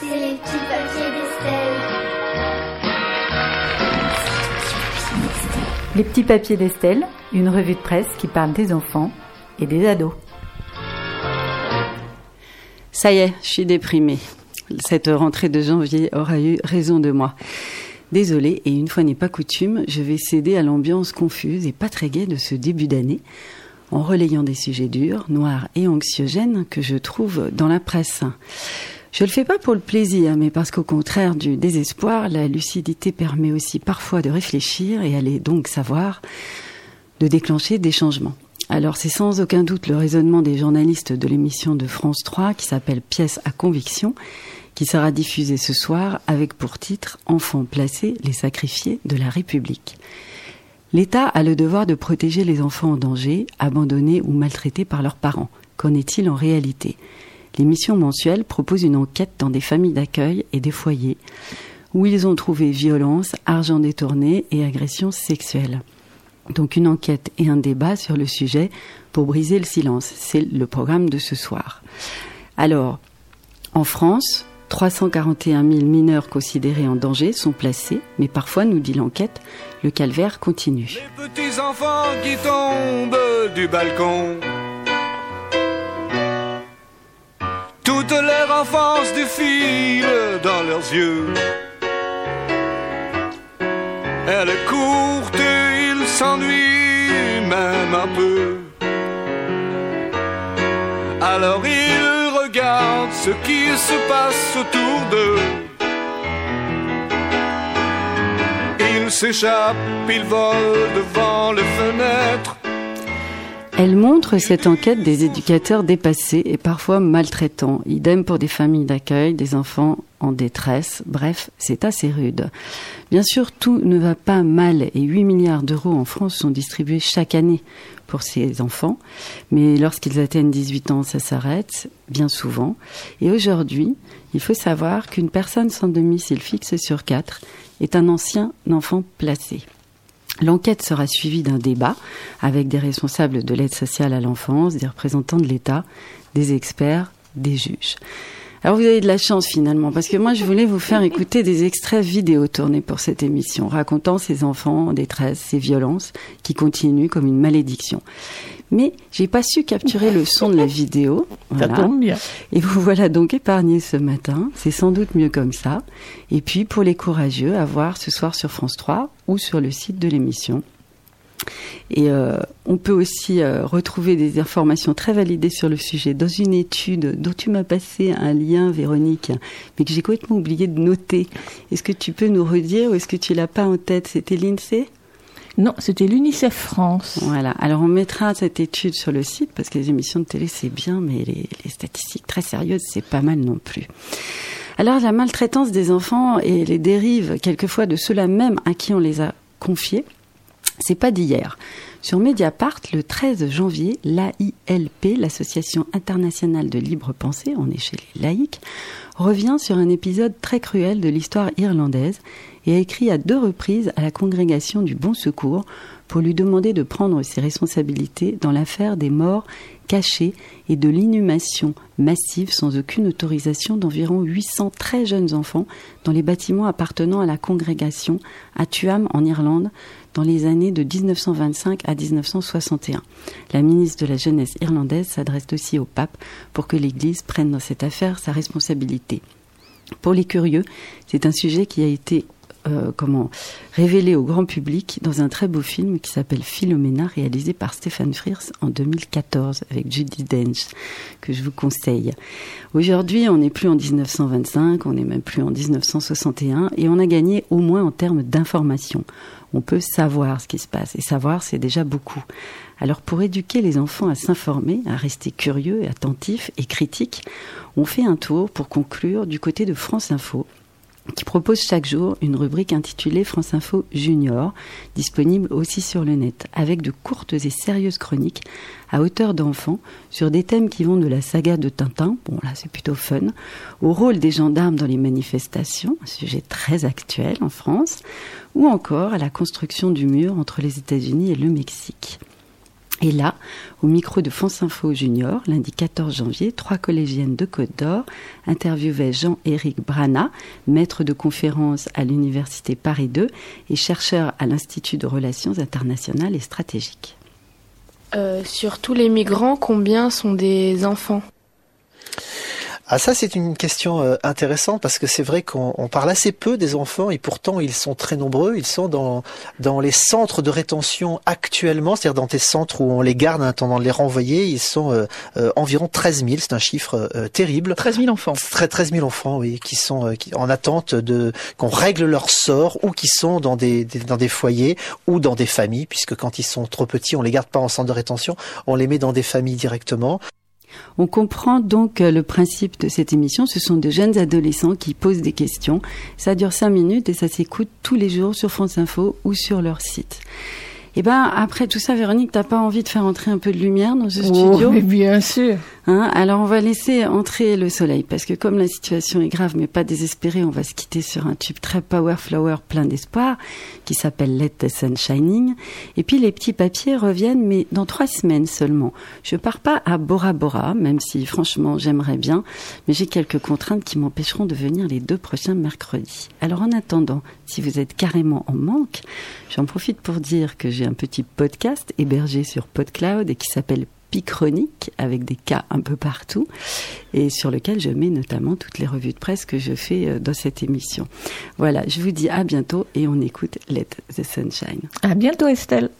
C'est les petits papiers d'Estelle. Les petits papiers d'Estelle, une revue de presse qui parle des enfants et des ados. Ça y est, je suis déprimée. Cette rentrée de janvier aura eu raison de moi. Désolée, et une fois n'est pas coutume, je vais céder à l'ambiance confuse et pas très gaie de ce début d'année, en relayant des sujets durs, noirs et anxiogènes que je trouve dans la presse. Je le fais pas pour le plaisir, mais parce qu'au contraire du désespoir, la lucidité permet aussi parfois de réfléchir et aller donc savoir, de déclencher des changements. Alors c'est sans aucun doute le raisonnement des journalistes de l'émission de France 3 qui s'appelle Pièce à conviction, qui sera diffusée ce soir avec pour titre Enfants placés, les sacrifiés de la République. L'État a le devoir de protéger les enfants en danger, abandonnés ou maltraités par leurs parents. Qu'en est-il en réalité? L'émission mensuelle propose une enquête dans des familles d'accueil et des foyers où ils ont trouvé violence, argent détourné et agressions sexuelles. Donc une enquête et un débat sur le sujet pour briser le silence. C'est le programme de ce soir. Alors, en France, 341 000 mineurs considérés en danger sont placés, mais parfois, nous dit l'enquête, le calvaire continue. Les petits enfants qui tombent du balcon. Toute leur enfance défile dans leurs yeux. Elle est courte et ils s'ennuient même un peu. Alors ils regardent ce qui se passe autour d'eux. Ils s'échappent, ils volent devant les fenêtres. Elle montre cette enquête des éducateurs dépassés et parfois maltraitants. Idem pour des familles d'accueil, des enfants en détresse. Bref, c'est assez rude. Bien sûr, tout ne va pas mal et 8 milliards d'euros en France sont distribués chaque année pour ces enfants. Mais lorsqu'ils atteignent 18 ans, ça s'arrête, bien souvent. Et aujourd'hui, il faut savoir qu'une personne sans domicile fixe sur quatre est un ancien enfant placé. L'enquête sera suivie d'un débat avec des responsables de l'aide sociale à l'enfance, des représentants de l'État, des experts, des juges. Alors vous avez de la chance finalement, parce que moi je voulais vous faire écouter des extraits vidéo tournés pour cette émission, racontant ces enfants en détresse, ces violences qui continuent comme une malédiction. Mais j'ai pas su capturer le son de la vidéo. Ça tombe bien. Et vous voilà donc épargné ce matin. C'est sans doute mieux comme ça. Et puis pour les courageux, à voir ce soir sur France 3 ou sur le site de l'émission. Et euh, on peut aussi euh, retrouver des informations très validées sur le sujet dans une étude dont tu m'as passé un lien, Véronique, mais que j'ai complètement oublié de noter. Est-ce que tu peux nous redire ou est-ce que tu l'as pas en tête? C'était l'INSEE? Non, c'était l'UNICEF France. Voilà. Alors on mettra cette étude sur le site parce que les émissions de télé c'est bien, mais les, statistiques très sérieuses c'est pas mal non plus. Alors la maltraitance des enfants et les dérives quelquefois de ceux-là même à qui on les a confiés, c'est pas d'hier. Sur Mediapart, le 13 janvier, l'AILP, l'Association internationale de libre pensée, on est chez les laïcs, revient sur un épisode très cruel de l'histoire irlandaise et a écrit à deux reprises à la congrégation du Bon Secours pour lui demander de prendre ses responsabilités dans l'affaire des morts cachées et de l'inhumation massive sans aucune autorisation d'environ 800 très jeunes enfants dans les bâtiments appartenant à la congrégation à Tuam en Irlande dans les années de 1925 à 1961. La ministre de la Jeunesse irlandaise s'adresse aussi au pape pour que l'Église prenne dans cette affaire sa responsabilité. Pour les curieux, c'est un sujet qui a été euh, comment révélé au grand public dans un très beau film qui s'appelle Philomena, réalisé par Stéphane Frears en 2014 avec Judy Dench, que je vous conseille. Aujourd'hui, on n'est plus en 1925, on n'est même plus en 1961, et on a gagné au moins en termes d'information. On peut savoir ce qui se passe, et savoir, c'est déjà beaucoup. Alors pour éduquer les enfants à s'informer, à rester curieux attentifs et critiques, on fait un tour pour conclure du côté de France Info qui propose chaque jour une rubrique intitulée France Info Junior, disponible aussi sur le net, avec de courtes et sérieuses chroniques à hauteur d'enfants sur des thèmes qui vont de la saga de Tintin, bon là c'est plutôt fun, au rôle des gendarmes dans les manifestations, un sujet très actuel en France, ou encore à la construction du mur entre les États-Unis et le Mexique. Et là, au micro de France Info Junior, lundi 14 janvier, trois collégiennes de Côte d'Or interviewaient Jean-Éric Brana, maître de conférence à l'Université Paris 2 et chercheur à l'Institut de Relations internationales et stratégiques. Euh, sur tous les migrants, combien sont des enfants? Ah ça c'est une question euh, intéressante parce que c'est vrai qu'on on parle assez peu des enfants et pourtant ils sont très nombreux. Ils sont dans dans les centres de rétention actuellement, c'est-à-dire dans des centres où on les garde en attendant de les renvoyer. Ils sont euh, euh, environ 13 000. C'est un chiffre terrible. 13 000 enfants. 13 000 enfants, oui, qui sont qui, en attente de qu'on règle leur sort ou qui sont dans des, des, dans des foyers ou dans des familles, puisque quand ils sont trop petits, on les garde pas en centre de rétention, on les met dans des familles directement. On comprend donc le principe de cette émission. Ce sont de jeunes adolescents qui posent des questions. Ça dure cinq minutes et ça s'écoute tous les jours sur France Info ou sur leur site. Et eh ben après tout ça, Véronique, t'as pas envie de faire entrer un peu de lumière dans ce Oh, studio mais bien sûr. Hein? Alors on va laisser entrer le soleil parce que comme la situation est grave mais pas désespérée, on va se quitter sur un tube très power flower plein d'espoir qui s'appelle Let the Sun Shining. Et puis les petits papiers reviennent mais dans trois semaines seulement. Je pars pas à Bora Bora, même si franchement j'aimerais bien, mais j'ai quelques contraintes qui m'empêcheront de venir les deux prochains mercredis. Alors en attendant, si vous êtes carrément en manque, j'en profite pour dire que j'ai un petit podcast hébergé sur PodCloud et qui s'appelle Pichronique avec des cas un peu partout et sur lequel je mets notamment toutes les revues de presse que je fais euh, dans cette émission. Voilà, je vous dis à bientôt et on écoute Let the Sunshine. À bientôt, Estelle.